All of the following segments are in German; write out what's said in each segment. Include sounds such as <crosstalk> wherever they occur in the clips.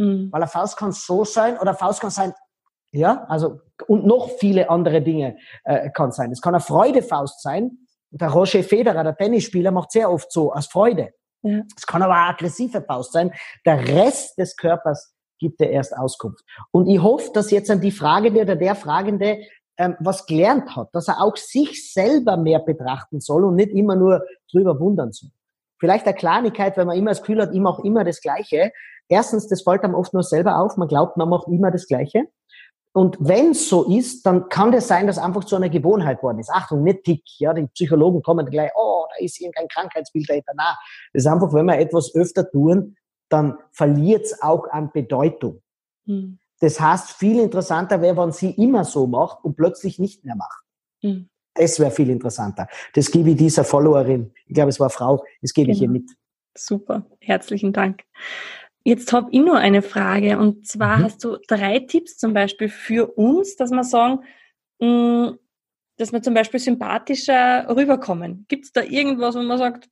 Mhm. Weil eine Faust kann so sein oder Faust kann sein, ja, also, und noch viele andere Dinge äh, kann sein. Es kann eine Freudefaust sein. Der Roger Federer, der Tennisspieler, macht sehr oft so, aus Freude. Ja. Es kann aber eine aggressive Faust sein. Der Rest des Körpers gibt er erst Auskunft. Und ich hoffe, dass jetzt an die Fragende oder der Fragende ähm, was gelernt hat, dass er auch sich selber mehr betrachten soll und nicht immer nur drüber wundern soll. Vielleicht eine Kleinigkeit, wenn man immer das Gefühl hat, ich mache immer das Gleiche. Erstens, das fällt einem oft nur selber auf. Man glaubt, man macht immer das Gleiche. Und wenn es so ist, dann kann das sein, dass einfach zu einer Gewohnheit worden ist. Achtung, nicht Tick. Ja, die Psychologen kommen gleich, oh, da ist irgendein Krankheitsbild dahinter. Nein, das ist einfach, wenn wir etwas öfter tun, dann verliert es auch an Bedeutung. Hm. Das heißt, viel interessanter wäre, wenn sie immer so macht und plötzlich nicht mehr macht. Hm. Das wäre viel interessanter. Das gebe ich dieser Followerin, ich glaube, es war Frau, das gebe genau. ich ihr genau. mit. Super, herzlichen Dank. Jetzt habe ich nur eine Frage und zwar mhm. hast du drei Tipps zum Beispiel für uns, dass wir sagen, mm, dass wir zum Beispiel sympathischer rüberkommen. Gibt es da irgendwas, wo man sagt,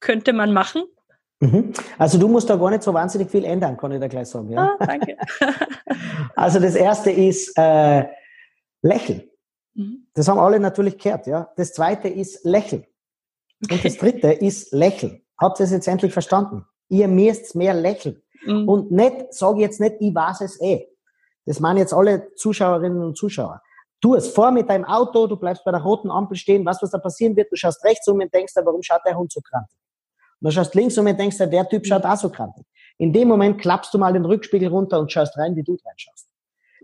könnte man machen? Mhm. Also du musst da gar nicht so wahnsinnig viel ändern, kann ich da gleich sagen. Ja? Ah, danke. <laughs> also das erste ist äh, Lächeln. Mhm. Das haben alle natürlich gehört. Ja? Das zweite ist Lächeln. Okay. Und das dritte ist Lächeln. Habt ihr es jetzt endlich verstanden? Ihr müsst mehr lächeln. Mhm. Und nicht, sage jetzt nicht, ich weiß es eh. Das meinen jetzt alle Zuschauerinnen und Zuschauer. Du es vor mit deinem Auto, du bleibst bei der roten Ampel stehen, was was da passieren wird, du schaust rechts um und denkst warum schaut der Hund so krantig? Und dann schaust links um und denkst der Typ schaut auch so krantig. In dem Moment klappst du mal den Rückspiegel runter und schaust rein, wie du reinschaust.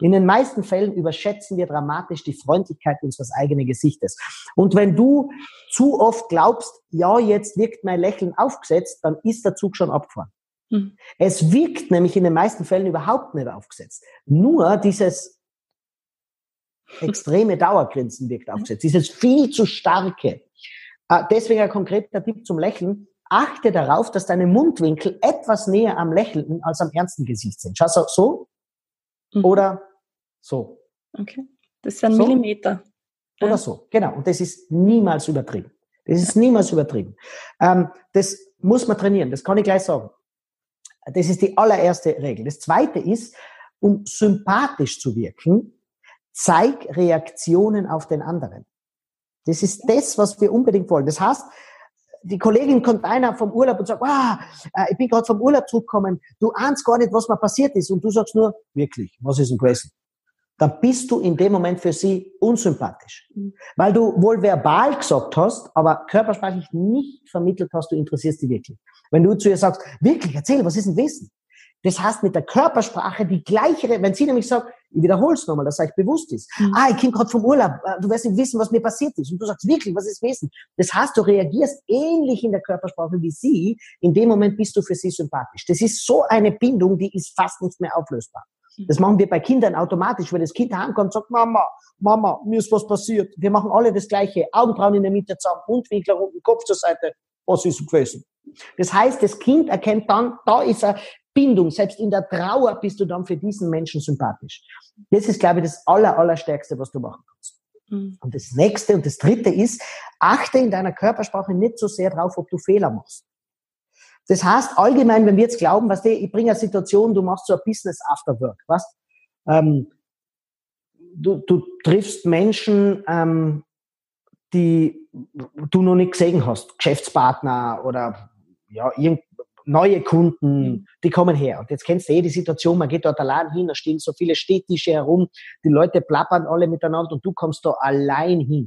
In den meisten Fällen überschätzen wir dramatisch die Freundlichkeit unseres eigenen Gesichtes. Und wenn du zu oft glaubst, ja, jetzt wirkt mein Lächeln aufgesetzt, dann ist der Zug schon abgefahren. Mhm. Es wirkt nämlich in den meisten Fällen überhaupt nicht aufgesetzt. Nur dieses extreme Dauergrinsen wirkt aufgesetzt. Dieses viel zu starke. Äh, deswegen ein konkreter Tipp zum Lächeln. Achte darauf, dass deine Mundwinkel etwas näher am Lächeln als am ernsten Gesicht sind. Schau so. Mhm. Oder so. Okay. Das ist ein so. Millimeter. Oder ja. so, genau. Und das ist niemals übertrieben. Das ist niemals übertrieben. Ähm, das muss man trainieren, das kann ich gleich sagen. Das ist die allererste Regel. Das zweite ist, um sympathisch zu wirken, zeig Reaktionen auf den anderen. Das ist das, was wir unbedingt wollen. Das heißt, die Kollegin kommt einer vom Urlaub und sagt, ah, ich bin gerade vom Urlaub zurückgekommen, du ahnst gar nicht, was mal passiert ist. Und du sagst nur, wirklich, was ist denn gewesen? Dann bist du in dem Moment für sie unsympathisch. Weil du wohl verbal gesagt hast, aber körpersprachlich nicht vermittelt hast, du interessierst dich wirklich. Wenn du zu ihr sagst, wirklich, erzähl, was ist denn Wissen? Das heißt mit der Körpersprache die gleiche, wenn sie nämlich sagt, ich wiederhole es nochmal, dass euch bewusst ist. Mhm. Ah, ich komme gerade vom Urlaub, äh, du wirst nicht wissen, was mir passiert ist. Und du sagst wirklich, was ist Wissen? Das heißt, du reagierst ähnlich in der Körpersprache wie sie. In dem Moment bist du für sie sympathisch. Das ist so eine Bindung, die ist fast nicht mehr auflösbar. Das machen wir bei Kindern automatisch. Wenn das Kind heimkommt und sagt, Mama, Mama, mir ist was passiert. Wir machen alle das Gleiche. Augenbrauen in der Mitte zusammen, Mundwinkel unten, Kopf zur Seite. Was ist gewesen? Das heißt, das Kind erkennt dann, da ist eine Bindung. Selbst in der Trauer bist du dann für diesen Menschen sympathisch. Das ist, glaube ich, das aller, allerstärkste, was du machen kannst. Mhm. Und das nächste und das dritte ist, achte in deiner Körpersprache nicht so sehr drauf, ob du Fehler machst. Das heißt, allgemein, wenn wir jetzt glauben, was du, ich bringe eine Situation, du machst so ein Business after work, was? Ähm, du, du triffst Menschen, ähm, die du noch nicht gesehen hast, Geschäftspartner oder ja, neue Kunden, die kommen her. Und jetzt kennst du eh die Situation, man geht dort allein hin, da stehen so viele Städtische herum, die Leute plappern alle miteinander und du kommst da allein hin.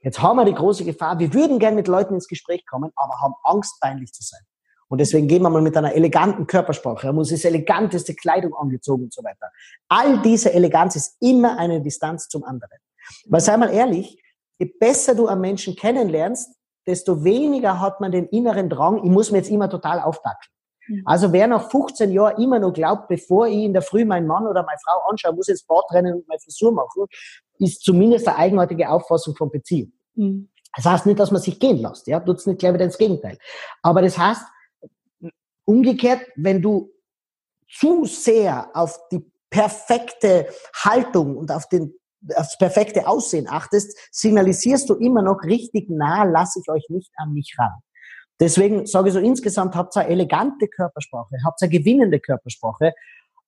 Jetzt haben wir die große Gefahr, wir würden gerne mit Leuten ins Gespräch kommen, aber haben Angst, peinlich zu sein. Und deswegen gehen wir mal mit einer eleganten Körpersprache. Er muss das eleganteste Kleidung angezogen und so weiter. All diese Eleganz ist immer eine Distanz zum anderen. Weil sei mal ehrlich, je besser du einen Menschen kennenlernst, desto weniger hat man den inneren Drang, ich muss mir jetzt immer total aufdackeln. Mhm. Also wer nach 15 Jahren immer noch glaubt, bevor ich in der Früh meinen Mann oder meine Frau anschaue, muss jetzt Bad rennen und meine Frisur machen, ist zumindest eine eigenartige Auffassung von Beziehung. Mhm. Das heißt nicht, dass man sich gehen lässt, ja, tut's nicht gleich wieder ins Gegenteil. Aber das heißt, Umgekehrt, wenn du zu sehr auf die perfekte Haltung und auf den aufs perfekte Aussehen achtest, signalisierst du immer noch richtig nah, lasse ich euch nicht an mich ran. Deswegen sage ich so, insgesamt habt ihr eine elegante Körpersprache, habt eine gewinnende Körpersprache,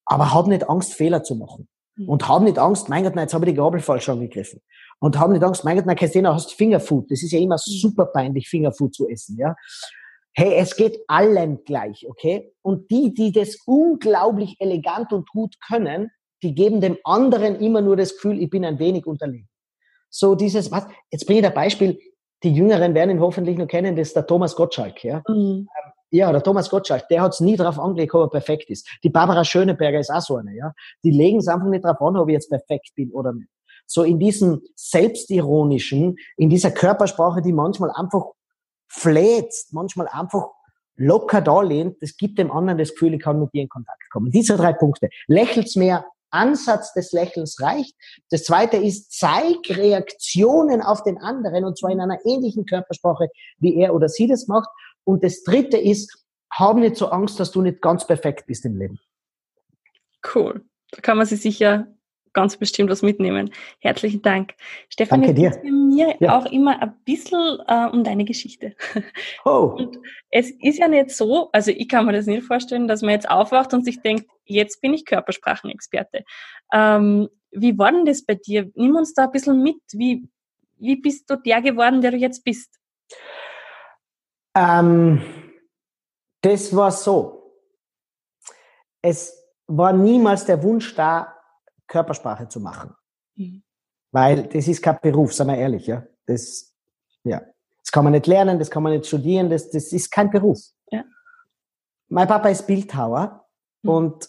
aber habt nicht Angst, Fehler zu machen. Mhm. Und habt nicht Angst, mein Gott, nein, jetzt habe ich die Gabel falsch angegriffen. Und habt nicht Angst, mein Gott, nein, Christina, hast Fingerfood. Das ist ja immer mhm. super peinlich, Fingerfood zu essen, ja. Hey, es geht allen gleich, okay? Und die, die das unglaublich elegant und gut können, die geben dem anderen immer nur das Gefühl, ich bin ein wenig unterlegen. So dieses, was, jetzt bringe ich ein Beispiel, die Jüngeren werden ihn hoffentlich noch kennen, das ist der Thomas Gottschalk, ja. Mhm. Ähm, ja, der Thomas Gottschalk, der hat es nie darauf angelegt, ob er perfekt ist. Die Barbara Schöneberger ist auch so eine, ja. Die legen es einfach nicht darauf an, ob ich jetzt perfekt bin oder nicht. So in diesem selbstironischen, in dieser Körpersprache, die manchmal einfach fläzt, manchmal einfach locker da lehnt, das gibt dem anderen das Gefühl, ich kann mit dir in Kontakt kommen. Diese drei Punkte. Lächelt's mehr, Ansatz des Lächelns reicht. Das zweite ist, zeig Reaktionen auf den anderen und zwar in einer ähnlichen Körpersprache, wie er oder sie das macht. Und das dritte ist, hab nicht so Angst, dass du nicht ganz perfekt bist im Leben. Cool. Da kann man sich sicher ganz bestimmt was mitnehmen. Herzlichen Dank. Stefan, Danke dir. bei mir ja. auch immer ein bisschen äh, um deine Geschichte. Oh. Und es ist ja nicht so, also ich kann mir das nicht vorstellen, dass man jetzt aufwacht und sich denkt, jetzt bin ich Körpersprachenexperte. Ähm, wie war denn das bei dir? Nimm uns da ein bisschen mit. Wie, wie bist du der geworden, der du jetzt bist? Ähm, das war so. Es war niemals der Wunsch da, Körpersprache zu machen. Mhm. Weil das ist kein Beruf, sagen wir ehrlich, ja. Das, ja. Das kann man nicht lernen, das kann man nicht studieren, das, das ist kein Beruf. Ja. Mein Papa ist Bildhauer mhm. und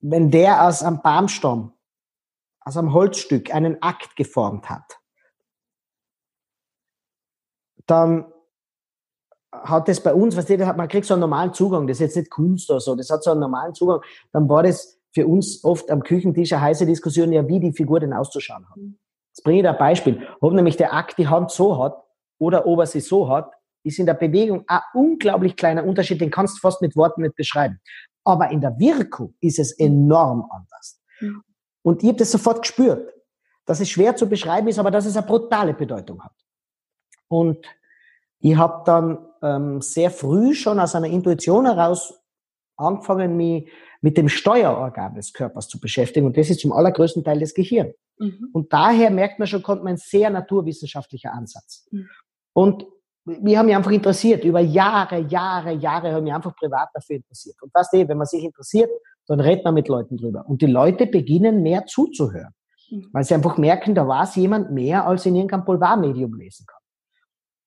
wenn der aus einem Baumstamm, aus einem Holzstück einen Akt geformt hat, dann hat das bei uns, was weißt du, man kriegt so einen normalen Zugang, das ist jetzt nicht Kunst oder so, das hat so einen normalen Zugang, dann war das für uns oft am Küchentisch eine heiße Diskussion, ja, wie die Figur denn auszuschauen hat. Jetzt bringe ich ein Beispiel. Ob nämlich der Akt die Hand so hat oder ob er sie so hat, ist in der Bewegung ein unglaublich kleiner Unterschied, den kannst du fast mit Worten nicht beschreiben. Aber in der Wirkung ist es enorm anders. Mhm. Und ich habe das sofort gespürt, dass es schwer zu beschreiben ist, aber dass es eine brutale Bedeutung hat. Und ich habe dann ähm, sehr früh schon aus einer Intuition heraus angefangen, mich mit dem Steuerorgan des Körpers zu beschäftigen. Und das ist zum allergrößten Teil das Gehirn. Mhm. Und daher merkt man schon, kommt man ein sehr naturwissenschaftlicher Ansatz. Mhm. Und wir haben mich einfach interessiert. Über Jahre, Jahre, Jahre haben mich einfach privat dafür interessiert. Und weißt du, wenn man sich interessiert, dann redet man mit Leuten drüber. Und die Leute beginnen mehr zuzuhören. Mhm. Weil sie einfach merken, da war es jemand mehr, als in irgendeinem Boulevardmedium lesen kann.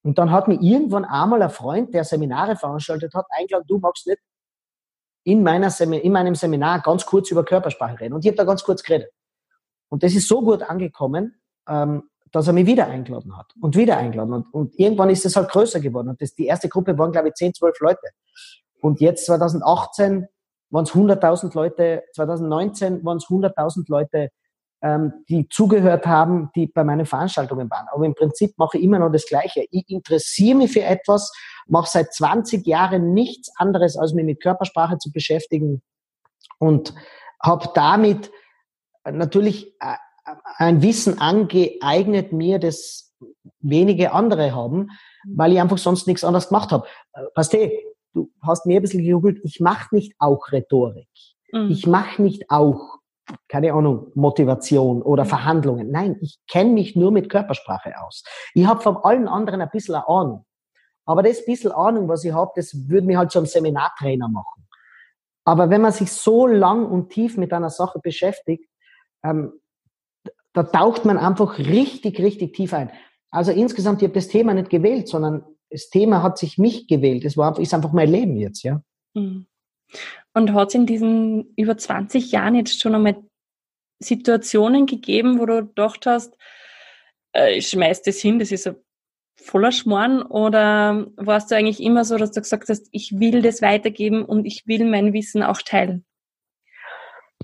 Und dann hat mir irgendwann einmal ein Freund, der Seminare veranstaltet hat, eingeladen, du magst nicht in, meiner in meinem Seminar ganz kurz über Körpersprache reden. Und ich habe da ganz kurz geredet. Und das ist so gut angekommen, ähm, dass er mich wieder eingeladen hat und wieder eingeladen. Und, und irgendwann ist es halt größer geworden. Und das, die erste Gruppe waren, glaube ich, 10, 12 Leute. Und jetzt 2018 waren es 100.000 Leute, 2019 waren es 100.000 Leute, die zugehört haben, die bei meinen Veranstaltungen waren. Aber im Prinzip mache ich immer noch das Gleiche. Ich interessiere mich für etwas, mache seit 20 Jahren nichts anderes, als mich mit Körpersprache zu beschäftigen und habe damit natürlich äh, ein Wissen angeeignet mir, das wenige andere haben, weil ich einfach sonst nichts anderes gemacht habe. Äh, du, du hast mir ein bisschen gegoogelt, ich mache nicht auch Rhetorik. Mhm. Ich mache nicht auch keine Ahnung, Motivation oder mhm. Verhandlungen. Nein, ich kenne mich nur mit Körpersprache aus. Ich habe von allen anderen ein bisschen Ahnung. Aber das bisschen Ahnung, was ich habe, das würde mich halt zum Seminartrainer machen. Aber wenn man sich so lang und tief mit einer Sache beschäftigt, ähm, da taucht man einfach richtig, richtig tief ein. Also insgesamt, ich habe das Thema nicht gewählt, sondern das Thema hat sich mich gewählt. Es war, ist einfach mein Leben jetzt, ja. Mhm. Und hat es in diesen über 20 Jahren jetzt schon einmal Situationen gegeben, wo du gedacht hast, äh, ich schmeiß das hin, das ist ein voller Schmarrn? Oder warst du eigentlich immer so, dass du gesagt hast, ich will das weitergeben und ich will mein Wissen auch teilen?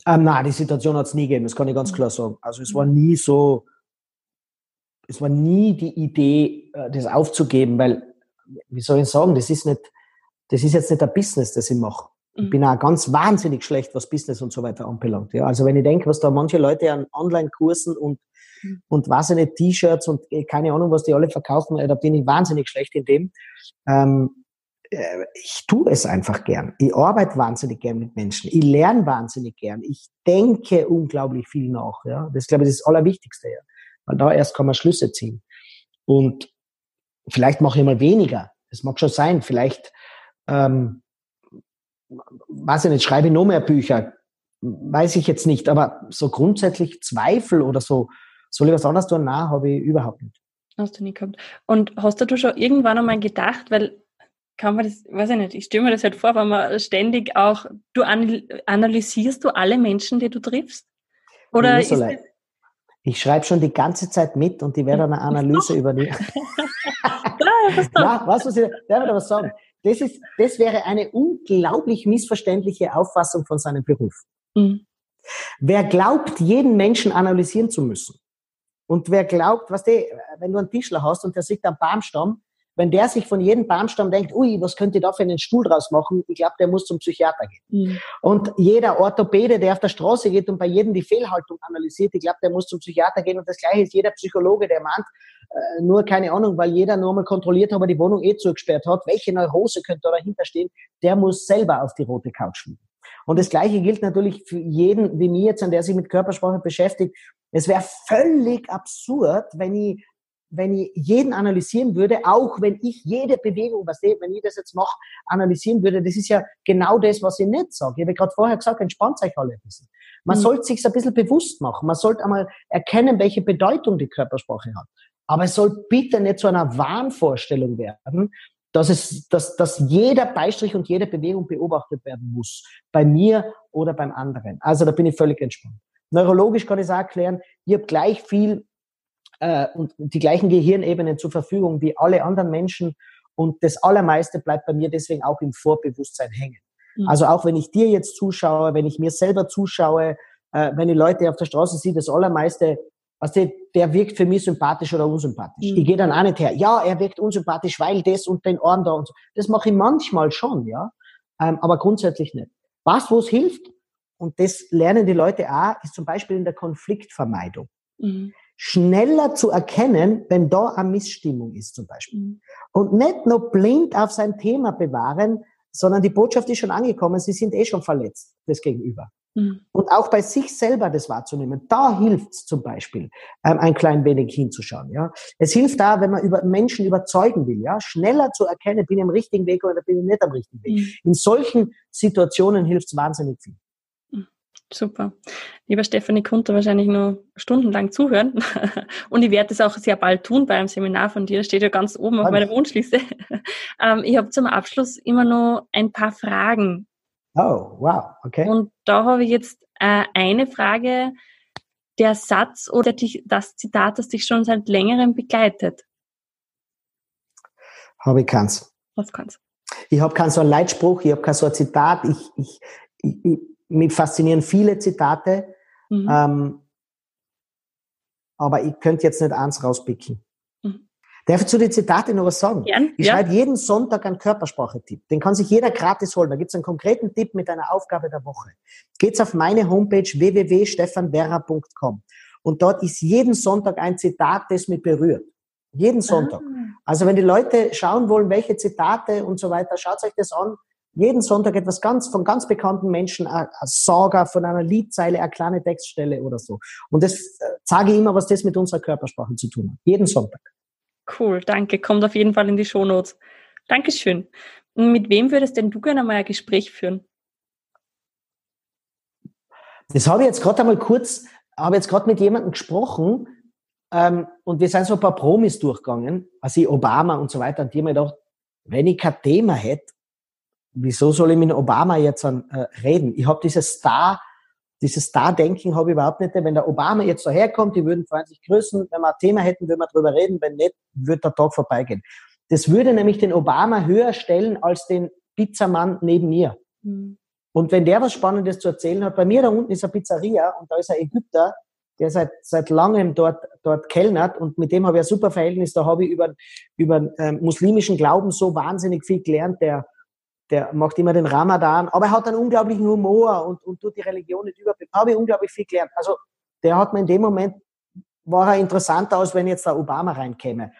Ähm, nein, die Situation hat es nie gegeben, das kann ich ganz klar sagen. Also es war nie so, es war nie die Idee, äh, das aufzugeben, weil, wie soll ich sagen, das ist nicht, das ist jetzt nicht ein Business, das ich mache. Ich mhm. bin auch ganz wahnsinnig schlecht, was Business und so weiter anbelangt. Ja, also wenn ich denke, was da manche Leute an Online-Kursen und mhm. und was eine T-Shirts und äh, keine Ahnung, was die alle verkaufen, da bin ich wahnsinnig schlecht in dem. Ähm, äh, ich tue es einfach gern. Ich arbeite wahnsinnig gern mit Menschen. Ich lerne wahnsinnig gern. Ich denke unglaublich viel nach. Ja? Das ist, glaube ich, das Allerwichtigste. Ja? Weil da erst kann man Schlüsse ziehen. Und vielleicht mache ich mal weniger. Das mag schon sein. Vielleicht, ähm, weiß ich nicht, schreibe ich noch mehr Bücher. Weiß ich jetzt nicht. Aber so grundsätzlich Zweifel oder so, soll ich was anderes tun? Nein, habe ich überhaupt nicht. Hast du nie gehabt. Und hast du schon irgendwann einmal gedacht, weil kann man das, weiß ich nicht, ich stelle mir das halt vor, wenn man ständig auch, du analysierst du alle Menschen, die du triffst? Oder ist das, ich schreibe schon die ganze Zeit mit und die werden eine <laughs> Analyse über die. <laughs> ja, was muss ich, darf ich was sagen? Das, ist, das wäre eine unglaublich missverständliche Auffassung von seinem Beruf. Mhm. Wer glaubt, jeden Menschen analysieren zu müssen, und wer glaubt, was du, wenn du einen Tischler hast und der sieht am Baumstamm, wenn der sich von jedem Baumstamm denkt, ui, was könnte ich da für einen Stuhl draus machen? Ich glaube, der muss zum Psychiater gehen. Mhm. Und jeder Orthopäde, der auf der Straße geht und bei jedem die Fehlhaltung analysiert, ich glaube, der muss zum Psychiater gehen. Und das Gleiche ist jeder Psychologe, der meint, äh, nur keine Ahnung, weil jeder nur mal kontrolliert hat, aber die Wohnung eh zugesperrt hat, welche Neurose könnte da dahinter stehen, der muss selber auf die rote Couch schmieden. Und das Gleiche gilt natürlich für jeden wie mir jetzt, an der sich mit Körpersprache beschäftigt. Es wäre völlig absurd, wenn ich wenn ich jeden analysieren würde, auch wenn ich jede Bewegung, was ich, wenn ich das jetzt mache, analysieren würde, das ist ja genau das, was ich nicht sage. Ich habe gerade vorher gesagt, entspannt euch alle ein bisschen. Man mhm. sollte sich ein bisschen bewusst machen. Man sollte einmal erkennen, welche Bedeutung die Körpersprache hat. Aber es soll bitte nicht zu einer Wahnvorstellung werden, dass es, dass, dass jeder Beistrich und jede Bewegung beobachtet werden muss. Bei mir oder beim anderen. Also da bin ich völlig entspannt. Neurologisch kann ich es auch erklären, ich habe gleich viel äh, und die gleichen Gehirnebenen zur Verfügung wie alle anderen Menschen. Und das Allermeiste bleibt bei mir deswegen auch im Vorbewusstsein hängen. Mhm. Also auch wenn ich dir jetzt zuschaue, wenn ich mir selber zuschaue, äh, wenn ich Leute auf der Straße sehe, das Allermeiste, was der, der wirkt für mich sympathisch oder unsympathisch. Mhm. Ich gehe dann auch nicht her, ja, er wirkt unsympathisch, weil das und den Ohren da und so. Das mache ich manchmal schon, ja, ähm, aber grundsätzlich nicht. Was, wo es hilft, und das lernen die Leute auch, ist zum Beispiel in der Konfliktvermeidung. Mhm schneller zu erkennen, wenn da eine Missstimmung ist zum Beispiel. Mhm. Und nicht nur blind auf sein Thema bewahren, sondern die Botschaft ist schon angekommen, sie sind eh schon verletzt, das Gegenüber. Mhm. Und auch bei sich selber das wahrzunehmen. Da hilft es zum Beispiel, ähm, ein klein wenig hinzuschauen. Ja, Es hilft da, wenn man über Menschen überzeugen will, ja, schneller zu erkennen, bin ich am richtigen Weg oder bin ich nicht am richtigen Weg. Mhm. In solchen Situationen hilft es wahnsinnig viel. Super. Lieber Stefanie, konnte wahrscheinlich nur stundenlang zuhören. <laughs> Und ich werde das auch sehr bald tun bei einem Seminar von dir. Das steht ja ganz oben auf meiner Wunschliste. <laughs> Ähm, ich habe zum Abschluss immer noch ein paar Fragen. Oh, wow, okay. Und da habe ich jetzt äh, eine Frage. Der Satz oder das Zitat, das dich schon seit längerem begleitet. Habe ich keins. Was kannst? Ich habe keinen so einen Leitspruch, ich habe kein so ein Zitat. Ich, ich, ich, mich faszinieren viele Zitate, mhm. ähm, aber ich könnte jetzt nicht eins rauspicken. Mhm. Darf ich zu den Zitaten noch was sagen? Gern, ich ja. schreibe jeden Sonntag einen Körpersprache-Tipp. Den kann sich jeder gratis holen. Da gibt es einen konkreten Tipp mit einer Aufgabe der Woche. Geht's auf meine Homepage www.stefanwerra.com und dort ist jeden Sonntag ein Zitat, das mich berührt. Jeden Sonntag. Ah. Also wenn die Leute schauen wollen, welche Zitate und so weiter, schaut euch das an jeden Sonntag etwas ganz von ganz bekannten Menschen, ein Saga von einer Liedzeile, eine kleine Textstelle oder so. Und das äh, sage ich immer, was das mit unserer Körpersprache zu tun hat. Jeden Sonntag. Cool, danke. Kommt auf jeden Fall in die Shownotes. Dankeschön. Mit wem würdest denn du gerne mal ein Gespräch führen? Das habe ich jetzt gerade einmal kurz, habe jetzt gerade mit jemandem gesprochen ähm, und wir sind so ein paar Promis durchgegangen, also Obama und so weiter, und die haben mir gedacht, wenn ich kein Thema hätte, wieso soll ich mit Obama jetzt an, äh, reden? Ich habe dieses Star, dieses Star-Denken habe ich überhaupt nicht. Wenn der Obama jetzt so herkommt, die würden freundlich grüßen. Wenn wir ein Thema hätten, würden wir drüber reden. Wenn nicht, wird der Tag vorbeigehen. Das würde nämlich den Obama höher stellen als den Pizzamann neben mir. Mhm. Und wenn der was Spannendes zu erzählen hat, bei mir da unten ist eine Pizzeria und da ist ein Ägypter, der seit, seit langem dort, dort kellnert und mit dem habe ich ein super Verhältnis. Da habe ich über, über ähm, muslimischen Glauben so wahnsinnig viel gelernt. Der der macht immer den Ramadan, aber er hat einen unglaublichen Humor und, und tut die Religion nicht überblicken. Habe ich unglaublich viel gelernt. Also der hat mir in dem Moment war er interessanter, als wenn jetzt der Obama reinkäme.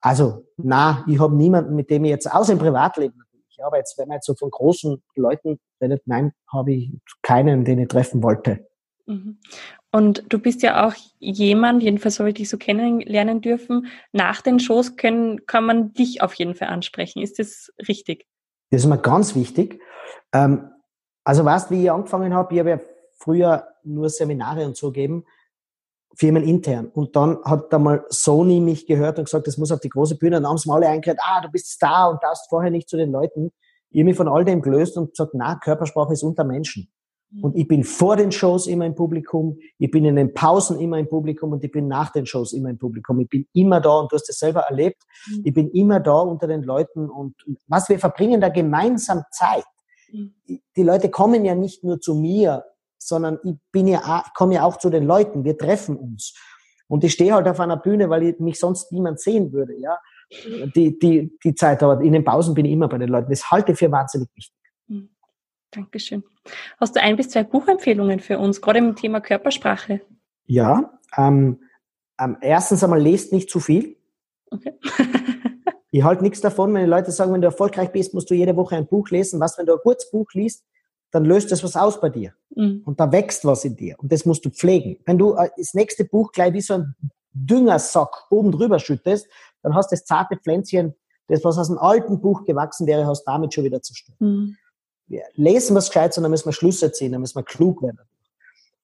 Also, na, ich habe niemanden, mit dem ich jetzt, außer im Privatleben natürlich, ja, aber jetzt, wenn man jetzt so von großen Leuten redet, nein, habe ich keinen, den ich treffen wollte. Mhm. Und du bist ja auch jemand, jedenfalls habe ich dich so kennenlernen dürfen, nach den Shows können, kann man dich auf jeden Fall ansprechen. Ist das richtig? Das ist mir ganz wichtig. Ähm, also weißt, wie ich angefangen habe, ich habe ja früher nur Seminare und so gegeben, firmenintern. Und dann hat da mal Sony mich gehört und gesagt, das muss auf die große Bühne. Und dann haben sie mal alle eingehört, ah, du bist Star und darfst vorher nicht zu den Leuten. Ich habe mich von all dem gelöst und gesagt, na, Körpersprache ist unter Menschen. Mhm. Und ich bin vor den Shows immer im Publikum, ich bin in den Pausen immer im Publikum und ich bin nach den Shows immer im Publikum. Ich bin immer da und du hast es selber erlebt. Mhm. Ich bin immer da unter den Leuten und was wir verbringen da gemeinsam Zeit. Mhm. Die Leute kommen ja nicht nur zu mir, sondern ich bin ja, komme ja auch zu den Leuten. Wir treffen uns. Und ich stehe halt auf einer Bühne, weil ich mich sonst niemand sehen würde, ja. Die, die, die Zeit, aber in den Pausen bin ich immer bei den Leuten. Das halte ich für wahnsinnig wichtig. Dankeschön. Hast du ein bis zwei Buchempfehlungen für uns, gerade im Thema Körpersprache? Ja, ähm, ähm, erstens einmal lest nicht zu viel. Okay. <laughs> ich halte nichts davon, wenn die Leute sagen, wenn du erfolgreich bist, musst du jede Woche ein Buch lesen. Was, wenn du ein kurzes Buch liest, dann löst das was aus bei dir. Mhm. Und da wächst was in dir. Und das musst du pflegen. Wenn du äh, das nächste Buch gleich wie so ein Düngersack oben drüber schüttest, dann hast du das zarte Pflänzchen, das was aus einem alten Buch gewachsen wäre, hast damit schon wieder zerstört. Mhm wir lesen was gescheit, sondern müssen wir Schlüsse ziehen, dann müssen wir klug werden.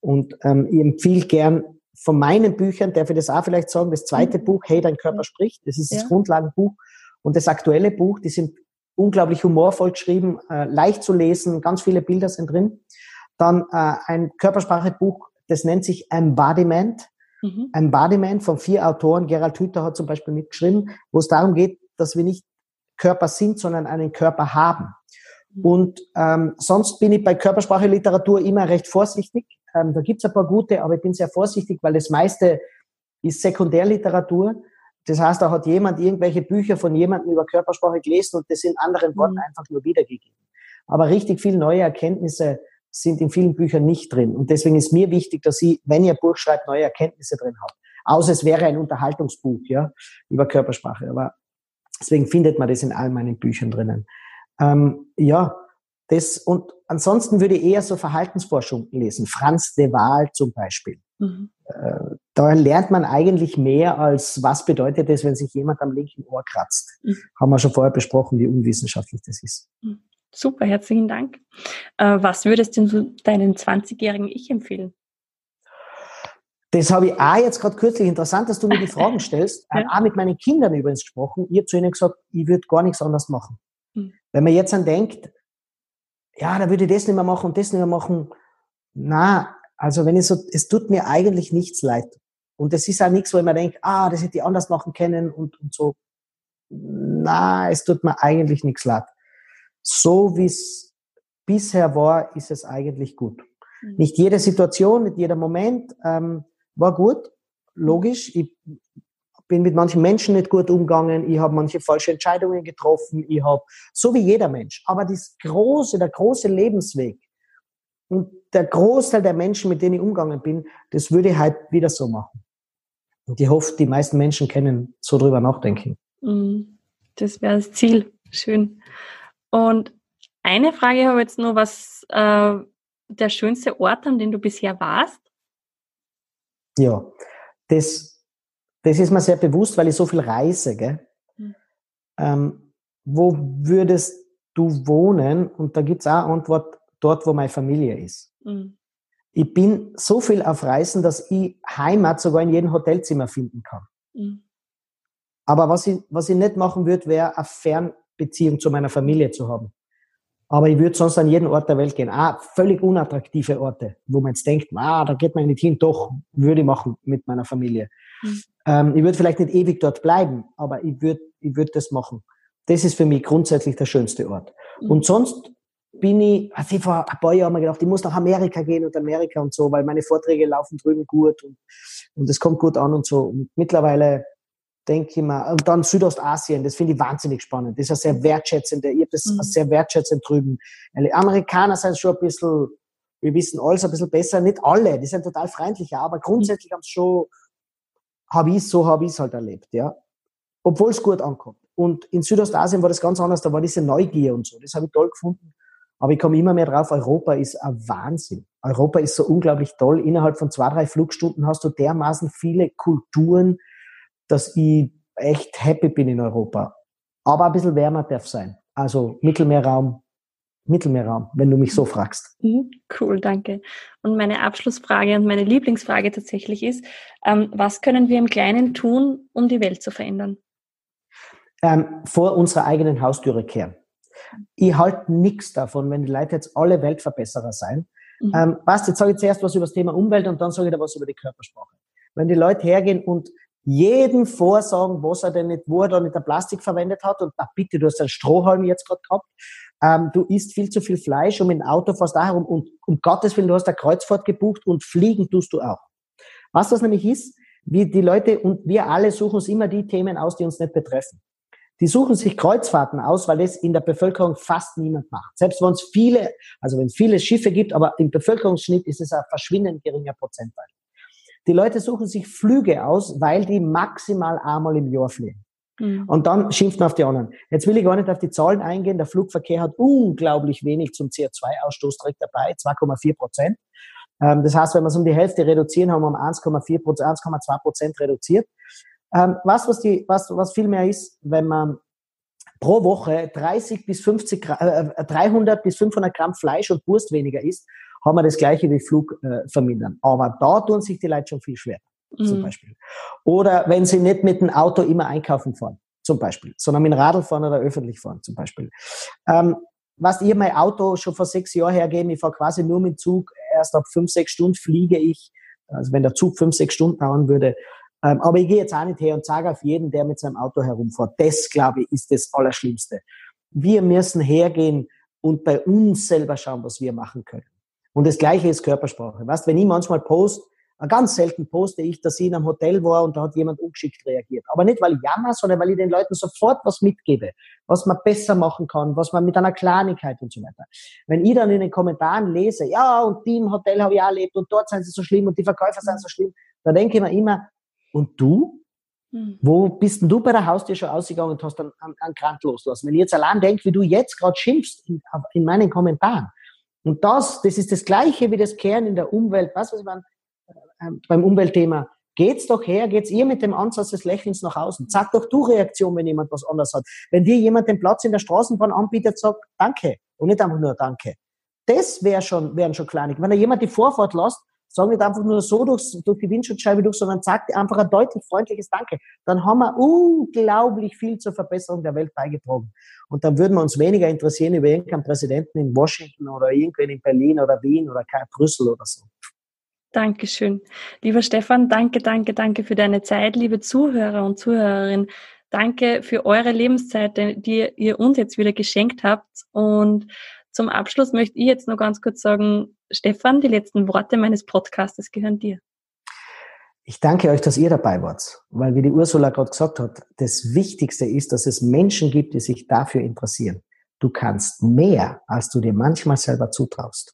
Und ähm, ich empfehle gern von meinen Büchern, darf ich das auch vielleicht sagen, das zweite mhm. Buch, Hey, dein Körper spricht, das ist ja. das Grundlagenbuch. Und das aktuelle Buch, die sind unglaublich humorvoll geschrieben, äh, leicht zu lesen, ganz viele Bilder sind drin. Dann äh, ein Körpersprachebuch, das nennt sich Embodiment. Mhm. Embodiment von vier Autoren. Gerald Hüther hat zum Beispiel mitgeschrieben, wo es darum geht, dass wir nicht Körper sind, sondern einen Körper haben. Und ähm, sonst bin ich bei Körpersprache Literatur immer recht vorsichtig. Ähm, da gibt's ein paar gute, aber ich bin sehr vorsichtig, weil das meiste ist Sekundärliteratur. Das heißt, da hat jemand irgendwelche Bücher von jemandem über Körpersprache gelesen und das in anderen Worten mhm. einfach nur wiedergegeben. Aber richtig viele neue Erkenntnisse sind in vielen Büchern nicht drin. Und deswegen ist mir wichtig, dass Sie, wenn ihr ein Buch schreibt, neue Erkenntnisse drin habt. Außer es wäre ein Unterhaltungsbuch, ja, über Körpersprache. Aber deswegen findet man das in all meinen Büchern drinnen. Ähm, ja, das, und ansonsten würde ich eher so Verhaltensforschung lesen. Franz de Waal zum Beispiel. Mhm. Äh, da lernt man eigentlich mehr als, was bedeutet es, wenn sich jemand am linken Ohr kratzt. Mhm. Haben wir schon vorher besprochen, wie unwissenschaftlich das ist. Mhm. Super, herzlichen Dank. Äh, was würdest du deinem 20-jährigen Ich empfehlen? Das habe ich auch jetzt gerade kürzlich interessant, dass du mir die <laughs> Fragen stellst. ja. Auch mit meinen Kindern übrigens gesprochen. Ich habe zu ihnen gesagt, ich würde gar nichts anderes machen. Wenn man jetzt an denkt, ja, da würde ich das nicht mehr machen und das nicht mehr machen. Na, also wenn ich so, es tut mir eigentlich nichts leid. Und es ist auch nichts, wo ich mir denke, ah, das hätte ich anders machen können und, und so. Na, es tut mir eigentlich nichts leid. So wie es bisher war, ist es eigentlich gut. Mhm. Nicht jede Situation, nicht jeder Moment ähm, war gut, logisch. Ich bin mit manchen Menschen nicht gut umgegangen, ich habe manche falsche Entscheidungen getroffen, ich habe, so wie jeder Mensch, aber das große, der große Lebensweg und der Großteil der Menschen, mit denen ich umgegangen bin, das würde ich halt wieder so machen. Und ich hoffe, die meisten Menschen können so drüber nachdenken. Mhm. Das wäre das Ziel. Schön. Und eine Frage habe ich jetzt nur, was äh, der schönste Ort, an dem du bisher warst? Ja, das das ist mir sehr bewusst, weil ich so viel reise. Gell? Mhm. Ähm, wo würdest du wohnen? Und da gibt's auch Antwort, dort, wo meine Familie ist. Mhm. Ich bin so viel auf Reisen, dass ich Heimat sogar in jedem Hotelzimmer finden kann. Mhm. Aber was ich, was ich nicht machen würde, wäre eine Fernbeziehung zu meiner Familie zu haben. Aber ich würde sonst an jeden Ort der Welt gehen. Ah, völlig unattraktive Orte, wo man jetzt denkt, ah, da geht man nicht hin. Doch, würde ich machen mit meiner Familie. Mhm. Ähm, ich würde vielleicht nicht ewig dort bleiben, aber ich würde ich würd das machen. Das ist für mich grundsätzlich der schönste Ort. Mhm. Und sonst bin ich, also ich vor ein paar Jahren mal gedacht, ich muss nach Amerika gehen und Amerika und so, weil meine Vorträge laufen drüben gut und, und es kommt gut an und so. Und mittlerweile denke ich mal, und dann Südostasien, das finde ich wahnsinnig spannend. Das ist ja sehr wertschätzend, ich habe das mhm. sehr wertschätzend drüben. Amerikaner sind schon ein bisschen, wir wissen alles ein bisschen besser, nicht alle, die sind total freundlicher, aber grundsätzlich haben sie schon habe ich so habe ich es halt erlebt, ja. Obwohl es gut ankommt. Und in Südostasien war das ganz anders, da war diese Neugier und so. Das habe ich toll gefunden. Aber ich komme immer mehr drauf, Europa ist ein Wahnsinn. Europa ist so unglaublich toll. Innerhalb von zwei, drei Flugstunden hast du dermaßen viele Kulturen, dass ich echt happy bin in Europa. Aber ein bisschen wärmer darf sein. Also Mittelmeerraum, Mittelmeerraum, wenn du mich so fragst. Mhm, cool, danke. Und meine Abschlussfrage und meine Lieblingsfrage tatsächlich ist, ähm, was können wir im Kleinen tun, um die Welt zu verändern? Ähm, vor unserer eigenen Haustüre kehren. Ich halte nichts davon, wenn die Leute jetzt alle Weltverbesserer sein. Mhm. Ähm, was, jetzt sage ich zuerst was über das Thema Umwelt und dann sage ich da was über die Körpersprache. Wenn die Leute hergehen und jeden vorsagen, was er denn nicht, wo er da nicht der Plastik verwendet hat und na bitte, du hast einen Strohhalm jetzt gerade gehabt, ähm, du isst viel zu viel Fleisch und mit dem Auto fährst da herum und um Gottes Willen, du hast eine Kreuzfahrt gebucht und fliegen tust du auch. Was das nämlich ist, wie die Leute und wir alle suchen uns immer die Themen aus, die uns nicht betreffen. Die suchen sich Kreuzfahrten aus, weil es in der Bevölkerung fast niemand macht. Selbst wenn es viele, also wenn es viele Schiffe gibt, aber im Bevölkerungsschnitt ist es ein verschwindend geringer Prozentteil. Die Leute suchen sich Flüge aus, weil die maximal einmal im Jahr fliegen. Mhm. Und dann schimpft man auf die anderen. Jetzt will ich gar nicht auf die Zahlen eingehen. Der Flugverkehr hat unglaublich wenig zum CO2-Ausstoß direkt dabei, 2,4 Prozent. Ähm, das heißt, wenn wir es um die Hälfte reduzieren, haben wir um 1,4 Prozent, 1,2 Prozent reduziert. Ähm, was, was, die, was, was viel mehr ist, wenn man pro Woche 30 bis 50, äh, 300 bis 500 Gramm Fleisch und Wurst weniger isst, haben wir das gleiche wie Flug äh, vermindern. Aber da tun sich die Leute schon viel schwerer, mhm. zum Beispiel. Oder wenn sie nicht mit dem Auto immer einkaufen fahren, zum Beispiel, sondern mit dem Radl fahren oder öffentlich fahren, zum Beispiel. Ähm, was ich mein Auto schon vor sechs Jahren hergeben, ich fahre quasi nur mit Zug, erst ab fünf, sechs Stunden fliege ich, also wenn der Zug fünf, sechs Stunden dauern würde. Ähm, aber ich gehe jetzt auch nicht her und sage auf jeden, der mit seinem Auto herumfährt. Das, glaube ich, ist das Allerschlimmste. Wir müssen hergehen und bei uns selber schauen, was wir machen können. Und das Gleiche ist Körpersprache. Weißt, wenn ich manchmal post, ganz selten poste ich, dass ich in einem Hotel war und da hat jemand ungeschickt reagiert. Aber nicht, weil ich jammer, sondern weil ich den Leuten sofort was mitgebe, was man besser machen kann, was man mit einer Kleinigkeit und so weiter. Wenn ich dann in den Kommentaren lese, ja, und die im Hotel habe ich auch erlebt und dort sind sie so schlimm und die Verkäufer sind so schlimm, da denke ich mir immer, und du? Hm. Wo bist denn du bei der Haustür schon ausgegangen und hast dann einen, einen Krank losgelassen? Wenn ich jetzt allein denke, wie du jetzt gerade schimpfst in, in meinen Kommentaren, und das, das ist das Gleiche wie das Kehren in der Umwelt. Was, was ich meine, äh, beim Umweltthema. Geht's doch her, geht's ihr mit dem Ansatz des Lächelns nach außen. Sag doch du Reaktion, wenn jemand was anderes hat. Wenn dir jemand den Platz in der Straßenbahn anbietet, sag Danke und nicht einfach nur Danke. Das wäre schon, wären schon kleine. Wenn da jemand die Vorfahrt lässt, sag nicht einfach nur so durch, durch die Windschutzscheibe durch, sondern sag einfach ein deutlich freundliches Danke. Dann haben wir unglaublich viel zur Verbesserung der Welt beigetragen. Und dann würden wir uns weniger interessieren über irgendeinen Präsidenten in Washington oder irgendwen in Berlin oder Wien oder Brüssel oder so. Dankeschön. Lieber Stefan, danke, danke, danke für deine Zeit. Liebe Zuhörer und Zuhörerinnen, danke für eure Lebenszeit, die ihr uns jetzt wieder geschenkt habt. Und zum Abschluss möchte ich jetzt noch ganz kurz sagen, Stefan, die letzten Worte meines Podcastes gehören dir. Ich danke euch, dass ihr dabei wart, weil wie die Ursula gerade gesagt hat, das Wichtigste ist, dass es Menschen gibt, die sich dafür interessieren. Du kannst mehr, als du dir manchmal selber zutraust.